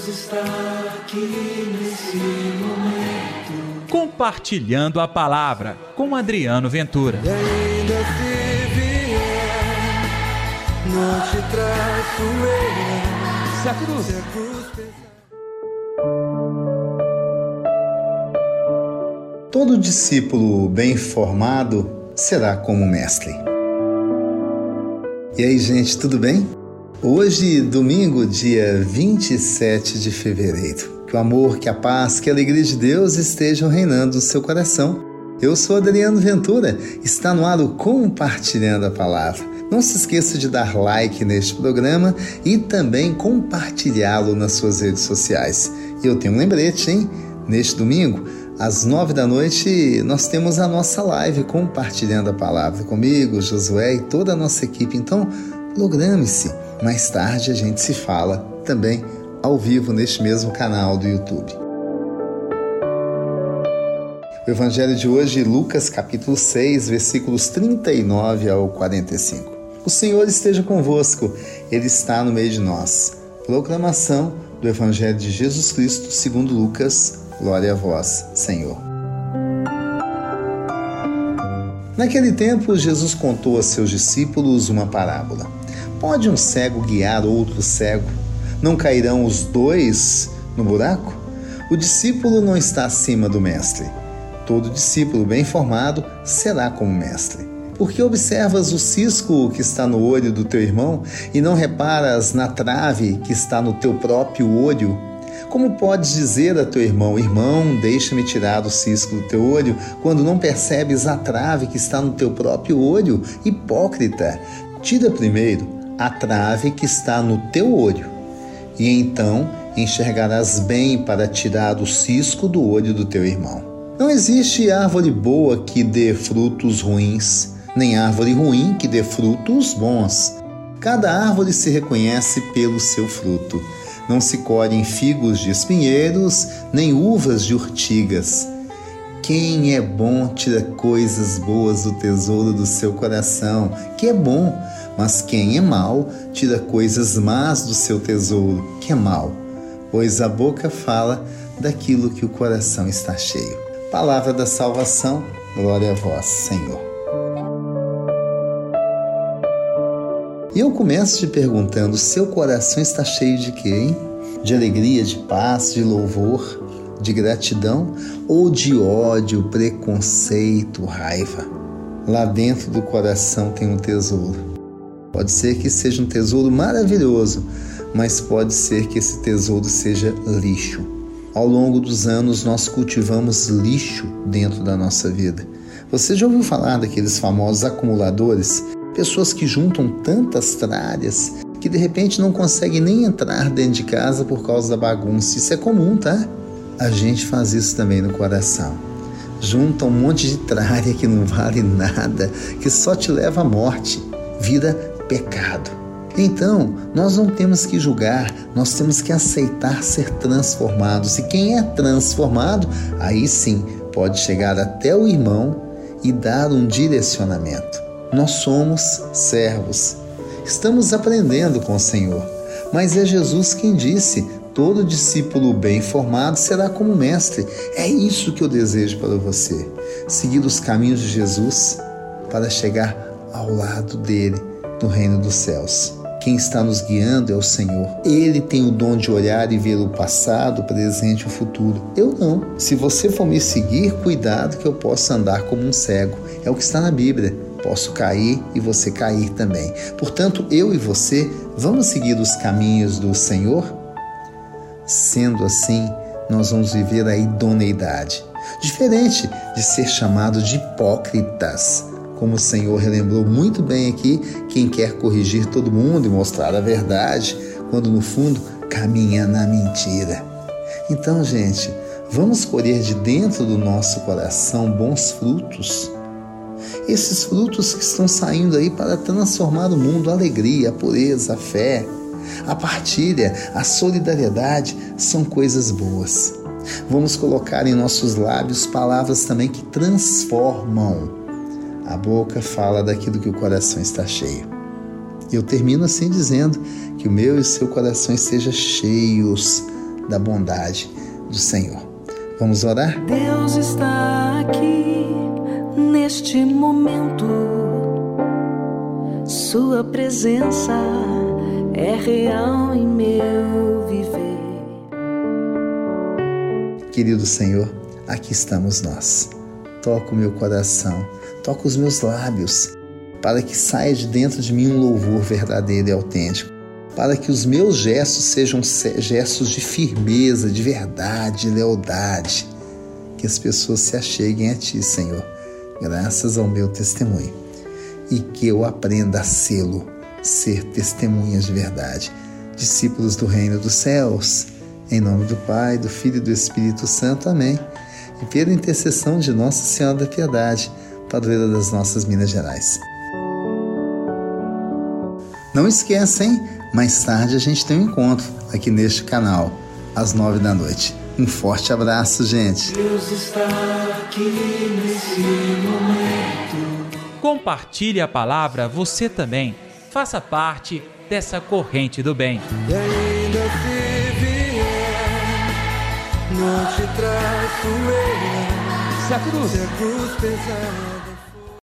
Deus está aqui nesse momento. Compartilhando a palavra com Adriano Ventura. E ainda se vier, não te traço eu. Se a cruz. Se a cruz pesar. Todo discípulo bem formado será como mestre. E aí, gente, tudo bem? Hoje, domingo, dia 27 de fevereiro. Que o amor, que a paz, que a alegria de Deus estejam reinando no seu coração. Eu sou Adriano Ventura, está no ar o Compartilhando a Palavra. Não se esqueça de dar like neste programa e também compartilhá-lo nas suas redes sociais. E eu tenho um lembrete, hein? Neste domingo, às nove da noite, nós temos a nossa live compartilhando a palavra comigo, Josué e toda a nossa equipe. Então, programe-se. Mais tarde a gente se fala também ao vivo neste mesmo canal do YouTube. O evangelho de hoje, Lucas capítulo 6, versículos 39 ao 45. O Senhor esteja convosco, Ele está no meio de nós. Proclamação do Evangelho de Jesus Cristo segundo Lucas. Glória a vós, Senhor. Naquele tempo, Jesus contou a seus discípulos uma parábola. Pode um cego guiar outro cego? Não cairão os dois no buraco? O discípulo não está acima do mestre. Todo discípulo bem formado será como mestre. Porque observas o cisco que está no olho do teu irmão e não reparas na trave que está no teu próprio olho? Como podes dizer a teu irmão, irmão, deixa-me tirar o cisco do teu olho, quando não percebes a trave que está no teu próprio olho? Hipócrita, tira primeiro a trave que está no teu olho, e então enxergarás bem para tirar o cisco do olho do teu irmão. Não existe árvore boa que dê frutos ruins, nem árvore ruim que dê frutos bons. Cada árvore se reconhece pelo seu fruto. Não se colhem figos de espinheiros, nem uvas de urtigas. Quem é bom tira coisas boas do tesouro do seu coração, que é bom, mas quem é mau tira coisas más do seu tesouro, que é mau, pois a boca fala daquilo que o coração está cheio. Palavra da salvação, glória a vós, Senhor. E eu começo te perguntando: seu coração está cheio de quê, hein? De alegria, de paz, de louvor, de gratidão ou de ódio, preconceito, raiva? Lá dentro do coração tem um tesouro. Pode ser que seja um tesouro maravilhoso, mas pode ser que esse tesouro seja lixo. Ao longo dos anos, nós cultivamos lixo dentro da nossa vida. Você já ouviu falar daqueles famosos acumuladores? Pessoas que juntam tantas tralhas que de repente não conseguem nem entrar dentro de casa por causa da bagunça. Isso é comum, tá? A gente faz isso também no coração. Junta um monte de tralha que não vale nada, que só te leva à morte. Vira pecado. Então, nós não temos que julgar, nós temos que aceitar ser transformados. E quem é transformado, aí sim pode chegar até o irmão e dar um direcionamento. Nós somos servos. Estamos aprendendo com o Senhor, mas é Jesus quem disse: todo discípulo bem formado será como mestre. É isso que eu desejo para você. Seguir os caminhos de Jesus para chegar ao lado dele no reino dos céus. Quem está nos guiando é o Senhor. Ele tem o dom de olhar e ver o passado, o presente e o futuro. Eu não. Se você for me seguir, cuidado que eu possa andar como um cego. É o que está na Bíblia. Posso cair e você cair também. Portanto, eu e você vamos seguir os caminhos do Senhor? Sendo assim, nós vamos viver a idoneidade. Diferente de ser chamado de hipócritas como o Senhor relembrou muito bem aqui, quem quer corrigir todo mundo e mostrar a verdade, quando no fundo caminha na mentira. Então, gente, vamos colher de dentro do nosso coração bons frutos. Esses frutos que estão saindo aí para transformar o mundo, a alegria, a pureza, a fé, a partilha, a solidariedade são coisas boas. Vamos colocar em nossos lábios palavras também que transformam a boca fala daquilo que o coração está cheio. Eu termino assim dizendo que o meu e o seu coração estejam cheios da bondade do Senhor. Vamos orar? Deus está aqui neste momento. Sua presença é real em meu viver. Querido Senhor, aqui estamos nós. Toca o meu coração, toca os meus lábios, para que saia de dentro de mim um louvor verdadeiro e autêntico, para que os meus gestos sejam gestos de firmeza, de verdade, de lealdade, que as pessoas se acheguem a Ti, Senhor, graças ao meu testemunho, e que eu aprenda a sê-lo, ser testemunhas de verdade, discípulos do reino dos céus. Em nome do Pai, do Filho e do Espírito Santo. Amém. E pela intercessão de Nossa Senhora da Piedade, padroeira das nossas Minas Gerais. Não esqueça, hein? Mais tarde a gente tem um encontro aqui neste canal, às nove da noite. Um forte abraço, gente. Deus está aqui nesse momento. Compartilhe a palavra você também. Faça parte dessa corrente do bem. E ainda se vier, não te traço eu. Se a cruz Se a cruz pesar.